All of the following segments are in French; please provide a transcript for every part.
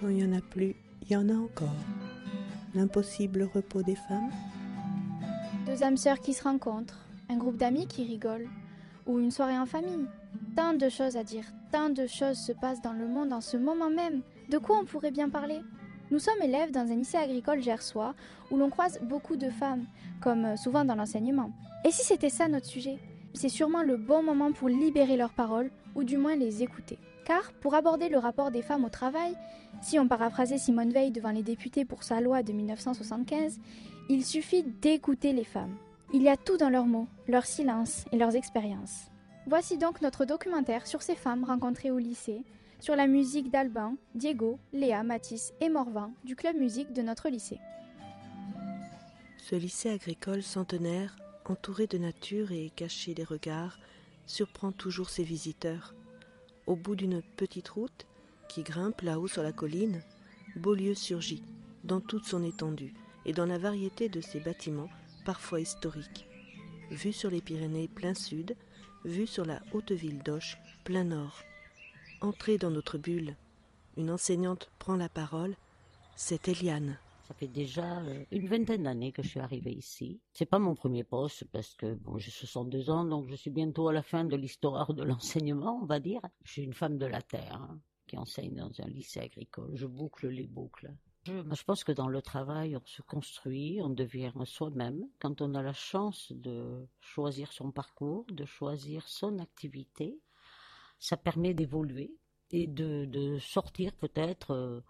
Quand il n'y en a plus, il y en a encore. L'impossible repos des femmes. Deux âmes sœurs qui se rencontrent, un groupe d'amis qui rigolent, ou une soirée en famille. Tant de choses à dire, tant de choses se passent dans le monde en ce moment même. De quoi on pourrait bien parler? Nous sommes élèves dans un lycée agricole gersois où l'on croise beaucoup de femmes, comme souvent dans l'enseignement. Et si c'était ça notre sujet? C'est sûrement le bon moment pour libérer leurs paroles, ou du moins les écouter. Car, pour aborder le rapport des femmes au travail, si on paraphrasait Simone Veil devant les députés pour sa loi de 1975, il suffit d'écouter les femmes. Il y a tout dans leurs mots, leurs silences et leurs expériences. Voici donc notre documentaire sur ces femmes rencontrées au lycée, sur la musique d'Albin, Diego, Léa, Matisse et Morvan du club musique de notre lycée. Ce lycée agricole centenaire, entouré de nature et caché des regards, surprend toujours ses visiteurs. Au bout d'une petite route qui grimpe là-haut sur la colline, Beaulieu surgit dans toute son étendue et dans la variété de ses bâtiments, parfois historiques. Vue sur les Pyrénées plein sud, vue sur la haute ville d'Auch plein nord. Entrez dans notre bulle. Une enseignante prend la parole. C'est Eliane. Ça fait déjà euh, une vingtaine d'années que je suis arrivée ici. C'est pas mon premier poste parce que bon, j'ai 62 ans, donc je suis bientôt à la fin de l'histoire de l'enseignement, on va dire. Je suis une femme de la terre hein, qui enseigne dans un lycée agricole. Je boucle les boucles. Je, je pense que dans le travail, on se construit, on devient soi-même. Quand on a la chance de choisir son parcours, de choisir son activité, ça permet d'évoluer et de, de sortir peut-être.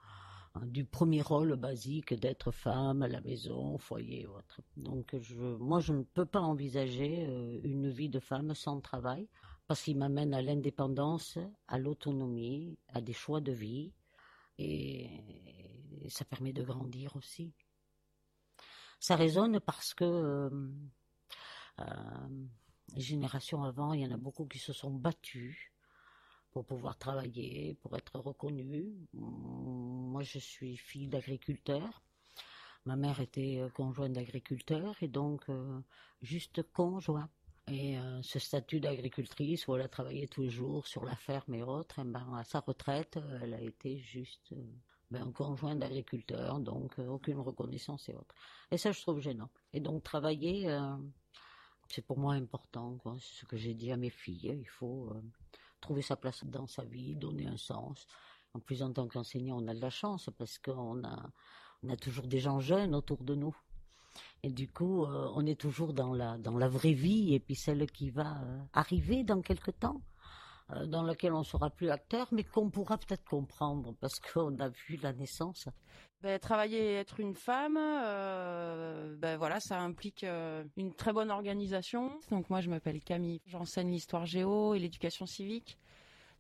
Euh, du premier rôle basique d'être femme à la maison, foyer ou autre. Donc je, moi, je ne peux pas envisager euh, une vie de femme sans travail parce qu'il m'amène à l'indépendance, à l'autonomie, à des choix de vie et, et, ça permet de grandir aussi. Ça résonne parce que euh, euh, les générations avant, il y en a beaucoup qui se sont battues pour pouvoir travailler, pour être reconnue. Moi, je suis fille d'agriculteur. Ma mère était euh, conjointe d'agriculteur et donc euh, juste conjoint. Et euh, ce statut d'agricultrice où elle a travaillé tous les jours sur la ferme et autres, eh ben, à sa retraite, elle a été juste ben, conjoint d'agriculteur, donc aucune reconnaissance et autres. Et ça, je trouve gênant. Et donc travailler, c'est pour moi important. C'est ce que j'ai dit à mes filles. Il faut trouver sa place dans sa vie, donner un sens. En plus, en tant qu'enseignant, on a de la chance parce qu'on a, on a toujours des gens jeunes autour de nous. Et du coup, euh, on est toujours dans la, dans la vraie vie et puis celle qui va euh, arriver dans quelque temps, euh, dans laquelle on sera plus acteur, mais qu'on pourra peut-être comprendre parce qu'on a vu la naissance. Ben, travailler être une femme, ben voilà, ça implique euh, une très bonne organisation. Donc moi, je m'appelle Camille, j'enseigne l'histoire géo et l'éducation civique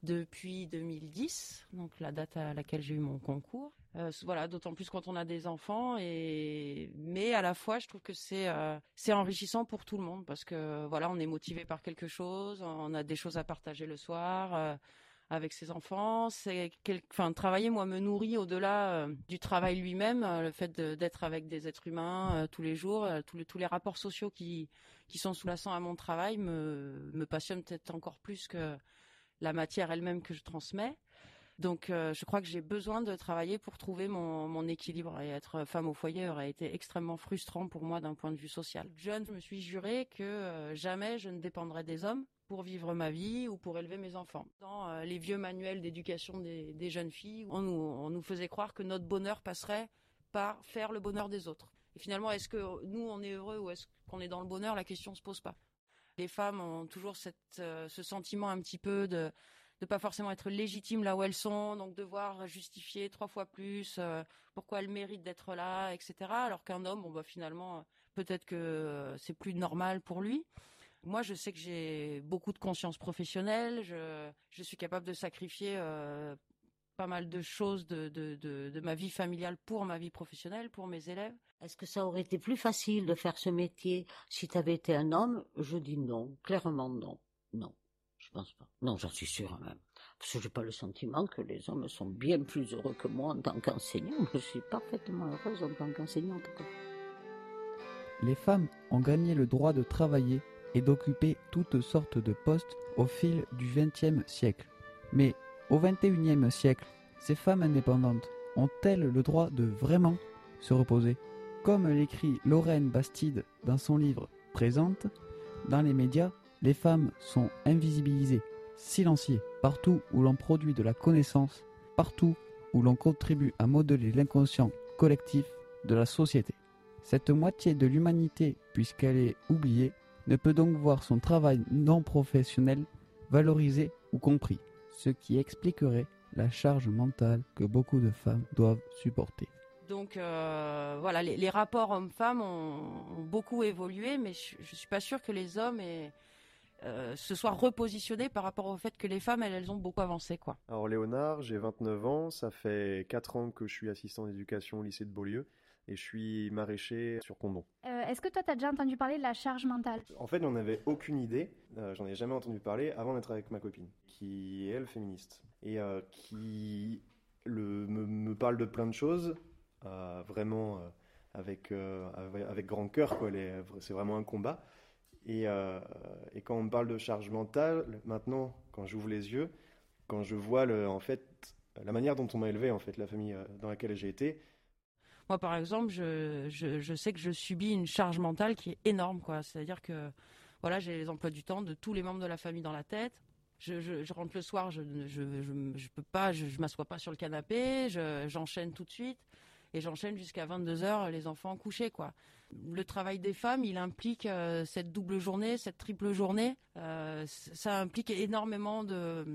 depuis 2010, donc la date à laquelle j'ai eu mon concours. Euh, voilà, d'autant plus quand on a des enfants et mais à la fois, je trouve que c'est euh, c'est enrichissant pour tout le monde parce que voilà, on est motivé par quelque chose, on a des choses à partager le soir. Avec ses enfants. C'est enfin travailler moi me nourrit au-delà euh, du travail lui-même, euh, le fait d'être avec des êtres humains euh, tous les jours, tous les rapports sociaux qui qui sont sous-jacents à mon travail me me passionnent peut-être encore plus que la matière elle-même que je transmets. Donc je crois que j'ai besoin de travailler pour trouver mon, équilibre et être femme au foyer aurait été extrêmement frustrant pour moi d'un point de vue social. Jeune, je me suis juré que jamais je ne dépendrais des hommes pour vivre ma vie ou pour élever mes enfants. Dans euh, les vieux manuels d'éducation des, jeunes filles, on nous, faisait croire que notre bonheur passerait par faire le bonheur des autres. Et finalement, est-ce que nous, on est heureux ou est-ce qu'on est dans le bonheur? La question se pose pas. Les femmes ont toujours euh, ce sentiment un petit peu de de pas forcément être légitimes là où elles sont, donc devoir justifier trois fois plus euh, pourquoi elles méritent d'être là, etc. Alors qu'un homme, bon bah finalement, peut-être que c'est plus normal pour lui. Moi, je sais que j'ai beaucoup de conscience professionnelle. Je, je suis capable de sacrifier euh, pas mal de choses de, de, de, de, ma vie familiale pour ma vie professionnelle, pour mes élèves. Est-ce que ça aurait été plus facile de faire ce métier si tu avais été un homme? Je dis non, clairement non. Non, je pense pas. Non, j'en suis sûre même. Parce que j'ai pas le sentiment que les hommes sont bien plus heureux que moi en tant qu'enseignant. Je suis parfaitement heureuse en tant qu'enseignante. Les femmes ont gagné le droit de travailler et d'occuper toutes sortes de postes au fil du XXe siècle. Mais au XXIe siècle, ces femmes indépendantes ont-elles le droit de vraiment se reposer? Comme l'écrit Lorraine Bastide dans son livre Présente, dans les médias, les femmes sont invisibilisées, silenciées, partout où l'on produit de la connaissance, partout où l'on contribue à modeler l'inconscient collectif de la société. Cette moitié de l'humanité, puisqu'elle est oubliée, ne peut donc voir son travail non professionnel valorisé ou compris, ce qui expliquerait la charge mentale que beaucoup de femmes doivent supporter. Donc euh, voilà, les, rapports hommes-femmes ont, beaucoup évolué, mais je, ne suis pas sûre que les hommes euh, se soient repositionnés par rapport au fait que les femmes, elles, elles ont beaucoup avancé. Quoi. Alors Léonard, j'ai 29 ans, ça fait 4 ans que je suis assistant d'éducation au lycée de Beaulieu et je suis maraîcher sur Condon. Euh, est-ce que toi, tu as déjà entendu parler de la charge mentale? En fait, j'en avais aucune idée, euh, j'en ai jamais entendu parler avant d'être avec ma copine, qui est elle féministe, et euh, qui le, me, parle de plein de choses, vraiment avec, avec, grand cœur, c'est vraiment un combat. Et, et, quand on me parle de charge mentale, maintenant, quand j'ouvre les yeux, quand je vois en fait, la manière dont on m'a élevé, en fait, la famille dans laquelle j'ai été, moi, par exemple, je, sais que je subis une charge mentale qui est énorme, quoi. C'est-à-dire que, voilà, j'ai les emplois du temps de tous les membres de la famille dans la tête. Je, rentre le soir, je, je, peux pas, je, m'assois pas sur le canapé, j'enchaîne tout de suite et j'enchaîne jusqu'à 22 heures les enfants couchés, quoi. Le travail des femmes, il implique euh, cette double journée, cette triple journée. Euh, ça implique énormément de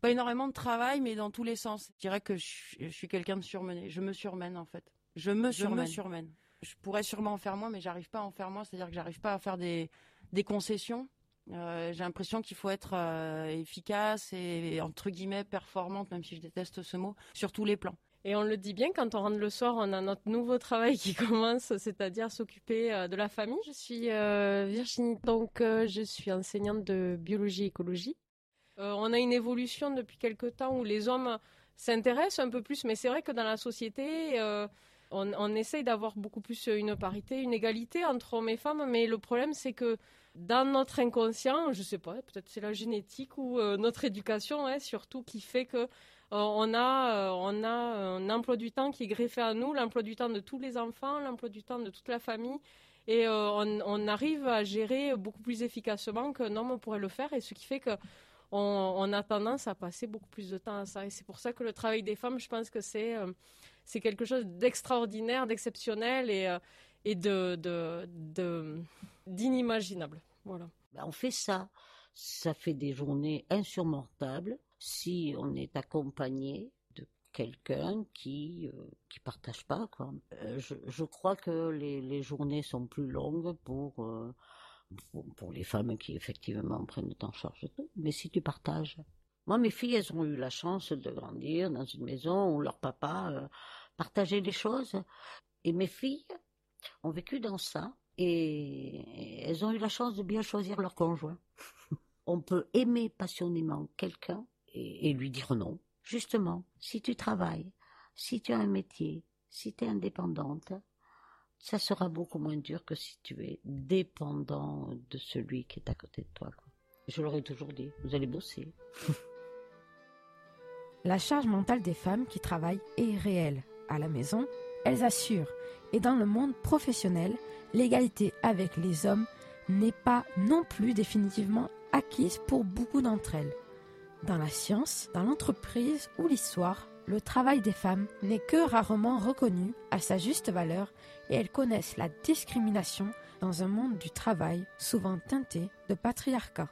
pas énormément de travail, mais dans tous les sens. Je dirais que je, suis quelqu'un de surmené. Je me surmène en fait. Je me surmène. Je pourrais sûrement en faire moins, mais j'arrive pas à en faire moins. C'est-à-dire que j'arrive pas à faire des, des concessions. Euh, j'ai l'impression qu'il faut être euh, efficace et, entre guillemets performante, même si je déteste ce mot, sur tous les plans. Et on le dit bien, quand on rentre le soir, on a notre nouveau travail qui commence, c'est-à-dire s'occuper euh, de la famille. Je suis Virginie, donc je suis enseignante de biologie et écologie. Euh, on a une évolution depuis quelque temps où les hommes s'intéressent un peu plus, mais c'est vrai que dans la société, euh, on, essaye d'avoir beaucoup plus une parité, une égalité entre hommes et femmes, mais le problème c'est que dans notre inconscient, je sais pas, peut-être c'est la génétique ou euh, notre éducation, hein, surtout, qui fait que on a, on a un emploi du temps qui est greffé à nous, l'emploi du temps de tous les enfants, l'emploi du temps de toute la famille, et on, on, arrive à gérer beaucoup plus efficacement qu'un homme pourrait le faire, et ce qui fait que on, a tendance à passer beaucoup plus de temps à ça. Et c'est pour ça que le travail des femmes, je pense que c'est euh, c'est quelque chose d'extraordinaire, d'exceptionnel et, euh, d'inimaginable. Voilà. Ben, on fait ça. Ça fait des journées insurmontables si on est accompagné de quelqu'un qui euh, qui partage pas quoi. je, je, crois que les, les journées sont plus longues pour pour les femmes qui effectivement prennent en charge tout, mais si tu partages. Moi, mes filles, elles ont eu la chance de grandir dans une maison où leur papa euh, partageait les choses. Et mes filles ont vécu dans ça et elles ont eu la chance de bien choisir leur conjoint. On peut aimer passionnément quelqu'un et, et lui dire non. Justement, si tu travailles, si tu as un métier, si tu es indépendante, ça sera beaucoup moins dur que si tu es dépendant de celui qui est à côté de toi. Je leur ai toujours dit, vous allez bosser. La charge mentale des femmes qui travaillent est réelle. À la maison, elles assurent. Et dans le monde professionnel, l'égalité avec les hommes n'est pas non plus définitivement acquise pour beaucoup d'entre elles. Dans la science, dans l'entreprise ou l'histoire, le travail des femmes n'est que rarement reconnu à sa juste valeur et elles connaissent la discrimination dans un monde du travail souvent teinté de patriarcat.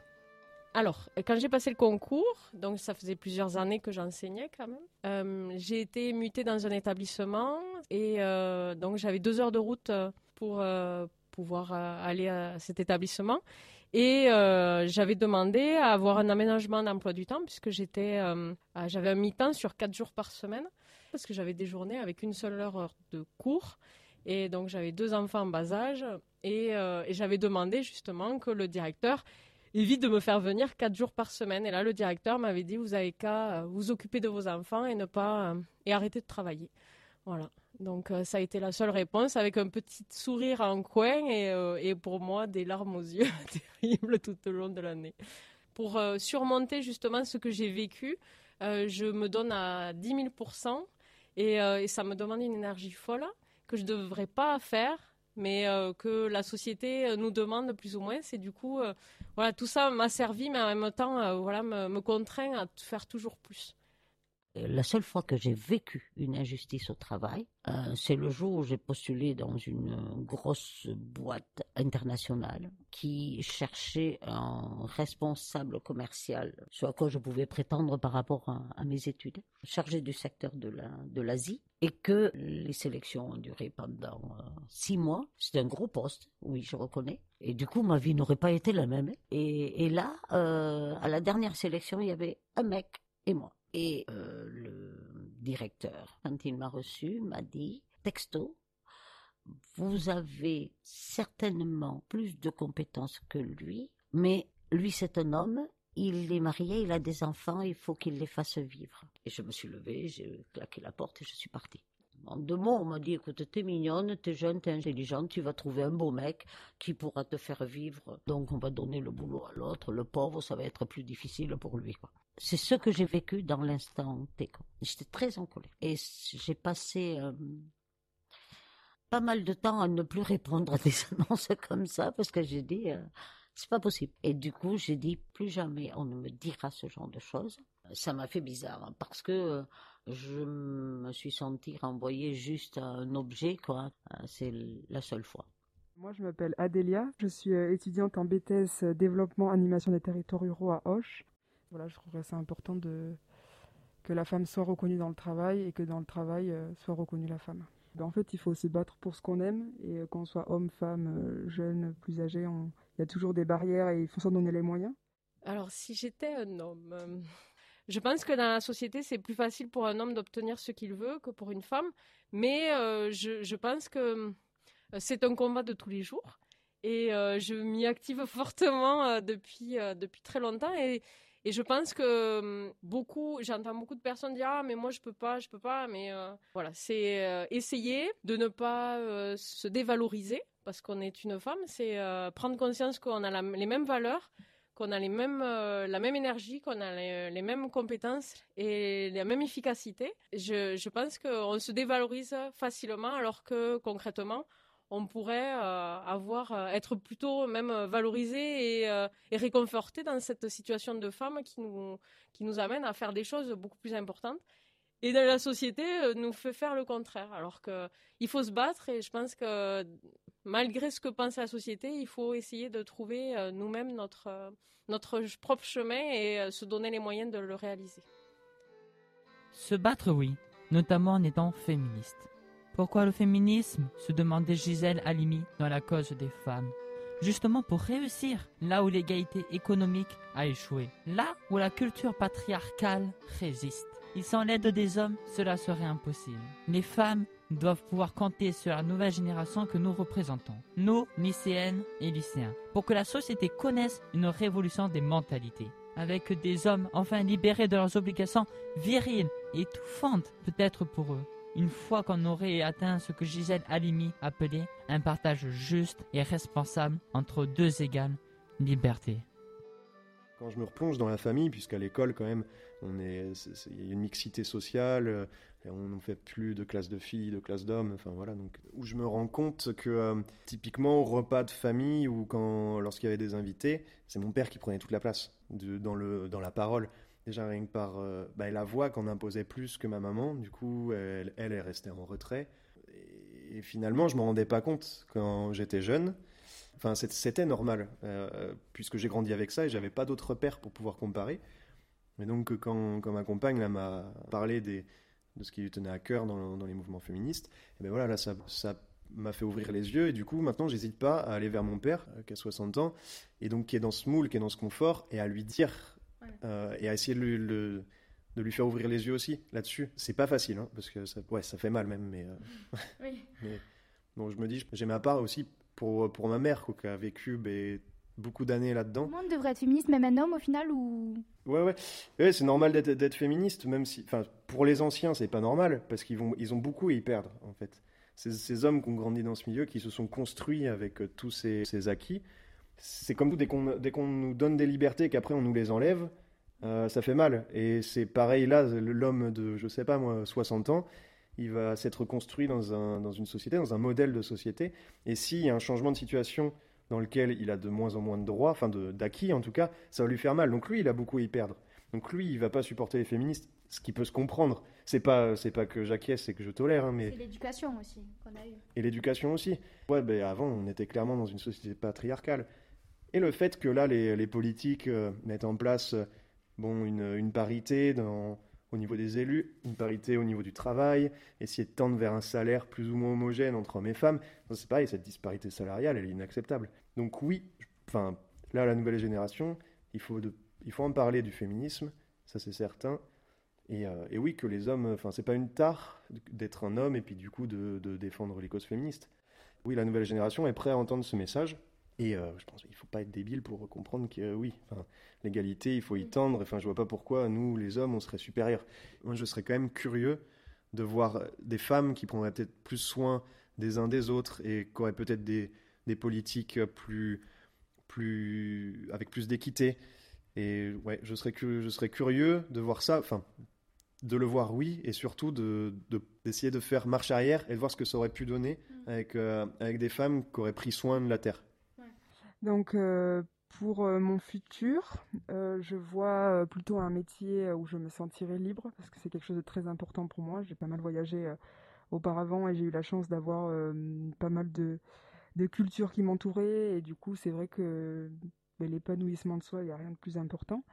Alors, quand j'ai passé le concours, donc ça faisait plusieurs années que j'enseignais quand même, euh, j'ai été mutée dans un établissement et euh, donc j'avais deux heures de route pour euh, pouvoir aller à cet établissement. Et j'avais demandé à avoir un aménagement d'emploi du temps puisque j'étais, j'avais un mi-temps sur quatre jours par semaine parce que j'avais des journées avec une seule heure de cours et donc j'avais deux enfants en bas âge et, j'avais demandé justement que le directeur évite de me faire venir quatre jours par semaine. Et là, le directeur m'avait dit vous avez qu'à euh, vous occuper de vos enfants et ne pas euh, et arrêter de travailler. Voilà. Donc ça a été la seule réponse avec un petit sourire en coin et, et pour moi des larmes aux yeux terribles tout au long de l'année. Pour surmonter justement ce que j'ai vécu, je me donne à 10 000 Et, et ça me demande une énergie folle que je ne devrais pas faire mais euh, que la société euh, nous demande plus ou moins. C'est du coup, euh, voilà, tout ça m'a servi, mais en même temps, voilà, me, me, contraint à faire toujours plus. La seule fois que j'ai vécu une injustice au travail, euh, c'est le jour où j'ai postulé dans une grosse boîte internationale qui cherchait un responsable commercial, ce à quoi je pouvais prétendre par rapport à, mes études, chargé du secteur de la de l'Asie, et que les sélections ont duré pendant euh, six mois. C'est un gros poste, oui, je reconnais. Et du coup, ma vie n'aurait pas été la même. Et, là, euh, à la dernière sélection, il y avait un mec et moi. Et euh, le directeur, quand il m'a reçu, m'a dit, texto, vous avez certainement plus de compétences que lui, mais lui c'est un homme, il est marié, il a des enfants, il faut qu'il les fasse vivre. Et je me suis levée, j'ai claqué la porte et je suis partie. En deux mots, on m'a dit, écoute, t'es mignonne, t'es jeune, t'es intelligente, tu vas trouver un beau mec qui pourra te faire vivre. Donc on va donner le boulot à l'autre, le pauvre, ça va être plus difficile pour lui. C'est ce que j'ai vécu dans l'instant. J'étais très en colère. Et j'ai passé euh, pas mal de temps à ne plus répondre à des annonces comme ça parce que j'ai dit euh, c'est pas possible. Et du coup, j'ai dit plus jamais on ne me dira ce genre de choses. Ça m'a fait bizarre parce que euh, je me suis sentie renvoyer juste un objet quoi. C'est la seule fois. Moi, je m'appelle Adélia. Je suis étudiante en BTS développement animation des territoires ruraux à Hoche. Voilà, je trouverais ça important de, que la femme soit reconnue dans le travail et que dans le travail euh, soit reconnue la femme. Ben, en fait, il faut se battre pour ce qu'on aime et euh, qu'on soit homme, femme, euh, jeune, plus âgé, il y a toujours des barrières et il faut s'en donner les moyens. Alors, si j'étais un homme, je pense que dans la société, c'est plus facile pour un homme d'obtenir ce qu'il veut que pour une femme, mais je, je, pense que c'est un combat de tous les jours. Et je m'y active fortement depuis, depuis très longtemps. Et je pense que hum, beaucoup, j'entends beaucoup de personnes dire ah mais moi je peux pas, je peux pas, mais euh, voilà, c'est euh, essayer de ne pas euh, se dévaloriser parce qu'on est une femme, c'est prendre conscience qu'on a les mêmes valeurs, qu'on a mêmes, la même énergie, qu'on a les, mêmes compétences et la même efficacité. Je, pense qu'on se dévalorise facilement alors que concrètement on pourrait euh, avoir euh, être plutôt même euh, valorisé et, réconforté dans cette situation de femme qui nous qui amène à faire des choses beaucoup plus importantes et la société nous fait faire le contraire alors que il faut se battre et je pense que malgré ce que pense la société il faut essayer de trouver nous-mêmes notre notre propre chemin et se donner les moyens de le réaliser. Se battre oui, notamment en étant féministe. Pourquoi le féminisme? se demandait Gisèle Halimi dans la cause des femmes. Justement pour réussir là où l'égalité économique a échoué, là où la culture patriarcale résiste. Et sans l'aide des hommes, cela serait impossible. Les femmes doivent pouvoir compter sur la nouvelle génération que nous représentons, nous, lycéennes et lycéens, pour que la société connaisse une révolution des mentalités, avec des hommes enfin libérés de leurs obligations viriles et étouffantes peut-être pour eux, une fois qu'on aurait atteint ce que Gisèle Halimi appelait un partage juste et responsable entre deux égales libertés. Quand je me replonge dans la famille, puisqu'à l'école quand même, on est, il y a une mixité sociale, euh, on ne fait plus de classe de filles, de classe d'hommes, enfin voilà, donc où je me rends compte que euh, typiquement au repas de famille ou quand lorsqu'il y avait des invités, c'est mon père qui prenait toute la place dans le dans la parole. Déjà rien que par euh, bah, la voix qu'on imposait plus que ma maman, du coup elle, est restée en retrait. Et, finalement je me rendais pas compte quand j'étais jeune. Enfin c'était normal euh, puisque j'ai grandi avec ça et j'avais pas d'autres pères pour pouvoir comparer. Mais donc quand, quand ma compagne m'a parlé des, de ce qui lui tenait à cœur dans, dans les mouvements féministes, et ben voilà là ça, ça m'a fait ouvrir les yeux et du coup maintenant j'hésite pas à aller vers mon père euh, qui a 60 ans et donc qui est dans ce moule, qui est dans ce confort et à lui dire euh, et à essayer de lui, de lui, faire ouvrir les yeux aussi là-dessus. C'est pas facile, hein, parce que ça, ouais, ça fait mal même, mais, euh, oui. mais bon, je me dis, j'ai ma part aussi pour, pour ma mère, quoi, qui a vécu ben, beaucoup d'années là-dedans. Tout le monde devrait être féministe, même un homme au final ou? Ouais, ouais, ouais c'est normal d'être féministe, même si, enfin, pour les anciens, c'est pas normal parce qu'ils ils ont beaucoup à y perdre en fait. Ces, ces, hommes qui ont grandi dans ce milieu, qui se sont construits avec euh, tous ces, ces acquis, c'est comme tout, dès qu'on qu'on nous donne des libertés qu'après on nous les enlève, euh, ça fait mal. Et c'est pareil là, l'homme de, je sais pas moi, 60 ans, il va s'être construit dans, un, dans une société, dans un modèle de société. Et s'il y a un changement de situation dans lequel il a de moins en moins de droits, enfin d'acquis en tout cas, ça va lui faire mal. Donc lui, il a beaucoup à y perdre. Donc lui, il va pas supporter les féministes, ce qui peut se comprendre. C'est pas, c'est pas que j'acquiesce, c'est que je tolère. Hein, mais... C'est l'éducation aussi qu'on a eu. Et l'éducation aussi. Ouais, ben avant, on était clairement dans une société patriarcale. Et le fait que là, les, les politiques euh, mettent en place euh, bon, une, une parité dans, au niveau des élus, une parité au niveau du travail, essayer de tendre vers un salaire plus ou moins homogène entre hommes et femmes. C'est pareil, cette disparité salariale, elle est inacceptable. Donc oui, enfin, là, la nouvelle génération, il faut, il faut en parler du féminisme, ça c'est certain. Et, euh, et, oui, que les hommes, enfin, c'est pas une tare d'être un homme et puis du coup de défendre les causes féministes. Oui, la nouvelle génération est prête à entendre ce message. Et euh, je pense qu'il ne faut pas être débile pour comprendre que euh, oui, l'égalité, il faut y tendre. Enfin, je vois pas pourquoi nous, les hommes, on serait supérieurs. Moi, je serais quand même curieux de voir des femmes qui prendraient peut-être plus soin des uns des autres et qui auraient peut-être des, des, politiques plus, plus, avec plus d'équité. Et ouais, je serais, je serais curieux de voir ça, enfin, de le voir, oui, et surtout d'essayer de, de, faire marche arrière et de voir ce que ça aurait pu donner mm. avec, euh, avec des femmes qui auraient pris soin de la terre. Donc, euh, pour euh, mon futur, euh, je vois plutôt un métier où je me sentirai libre, parce que c'est quelque chose de très important pour moi. J'ai pas mal voyagé auparavant et j'ai eu la chance d'avoir pas mal de, de cultures qui m'entouraient. Et du coup, c'est vrai que ben, l'épanouissement de soi, il n'y a rien de plus important.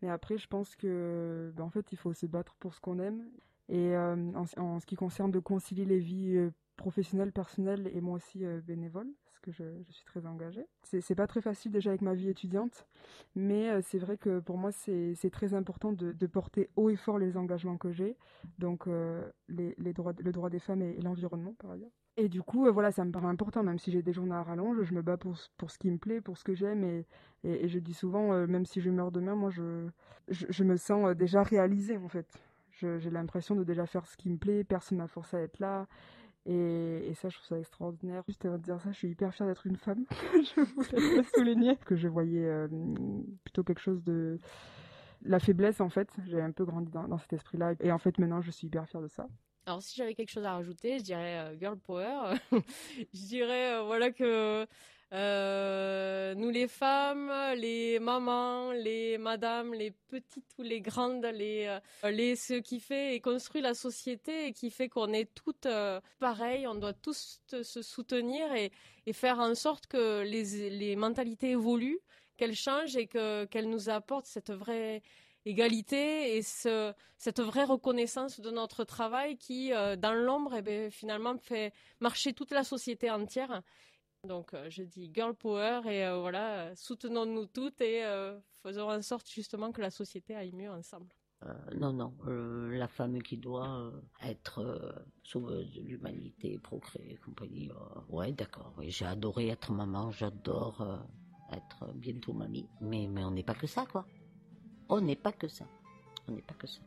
Mais après, je pense que, ben, en fait, il faut se battre pour ce qu'on aime. Et en, en, ce qui concerne de concilier les vies professionnelles, personnelles et moi aussi bénévole, que je, suis très engagée. C'est pas très facile déjà avec ma vie étudiante, mais euh, c'est vrai que pour moi c'est très important de, porter haut et fort les engagements que j'ai, donc euh, les, droits, le droit des femmes et, l'environnement par ailleurs. Et du coup, euh, voilà, ça me paraît important, même si j'ai des journées à rallonge, je me bats pour, pour ce qui me plaît, pour ce que j'aime, et, je dis souvent, euh, même si je meurs demain, moi je, je, je me sens euh, déjà réalisée en fait. J'ai l'impression de déjà faire ce qui me plaît, personne m'a forcé à être là. Et, ça, je trouve ça extraordinaire. Juste avant de dire ça, je suis hyper fière d'être une femme. je voulais souligner. Que je voyais euh, plutôt quelque chose de. La faiblesse, en fait. J'ai un peu grandi dans, dans cet esprit-là. Et en fait, maintenant, je suis hyper fière de ça. Alors, si j'avais quelque chose à rajouter, je dirais euh, girl power. je dirais, euh, voilà, que euh, nous les femmes, les mamans, les madames, les petites ou les grandes, les, euh, les ce qui fait et construit la société et qui fait qu'on est toutes euh, pareilles, on doit tous se soutenir et, faire en sorte que les, mentalités évoluent, qu'elles changent et que qu'elles nous apportent cette vraie égalité et ce, cette vraie reconnaissance de notre travail qui, dans l'ombre, eh bien, finalement fait marcher toute la société entière. Donc euh, je dis girl power et euh, voilà, soutenons-nous toutes et euh, faisons en sorte justement que la société aille mieux ensemble. non, non, la femme qui doit être sauveuse de l'humanité, procréer, compagnie. ouais, d'accord, oui, j'ai adoré être maman, j'adore être bientôt mamie, mais, mais on n'est pas que ça, quoi. On n'est pas que ça. On n'est pas que ça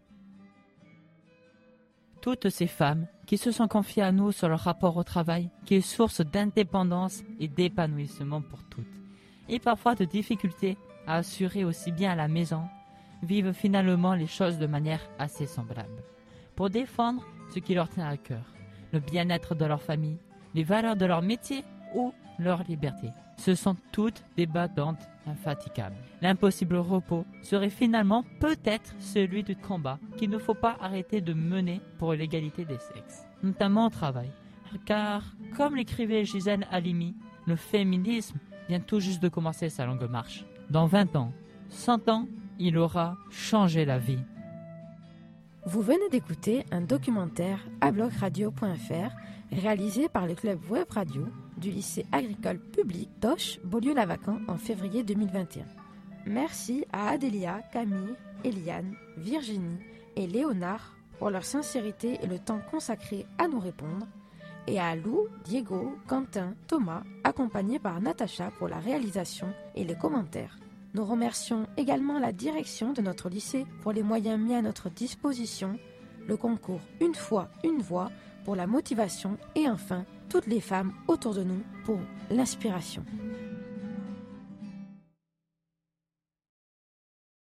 toutes ces femmes qui se sont confiées à nous sur leur rapport au travail, qui est source d'indépendance et d'épanouissement pour toutes, et parfois de difficultés à assurer aussi bien à la maison, vivent finalement les choses de manière assez semblable, pour défendre ce qui leur tient à cœur, le bien-être de leur famille, les valeurs de leur métier ou leur liberté. Ce sont toutes des battantes L'impossible repos serait finalement peut-être celui du combat qu'il ne faut pas arrêter de mener pour l'égalité des sexes, notamment au travail. Car, comme l'écrivait Gisèle Halimi, le féminisme vient tout juste de commencer sa longue marche. Dans 20 ans, 100 ans, il aura changé la vie. Vous venez d'écouter un documentaire à blocradio.fr réalisé par le club web radio du lycée agricole public d'Oche, Beaulieu-Lavacan en février 2021. Merci à Adélia, Camille, Eliane, Virginie et Léonard pour leur sincérité et le temps consacré à nous répondre, et à Lou, Diego, Quentin, Thomas, accompagnés par Natacha pour la réalisation et les commentaires. Nous remercions également la direction de notre lycée pour les moyens mis à notre disposition, le concours Une fois, une voix pour la motivation et enfin toutes les femmes autour de nous pour l'inspiration.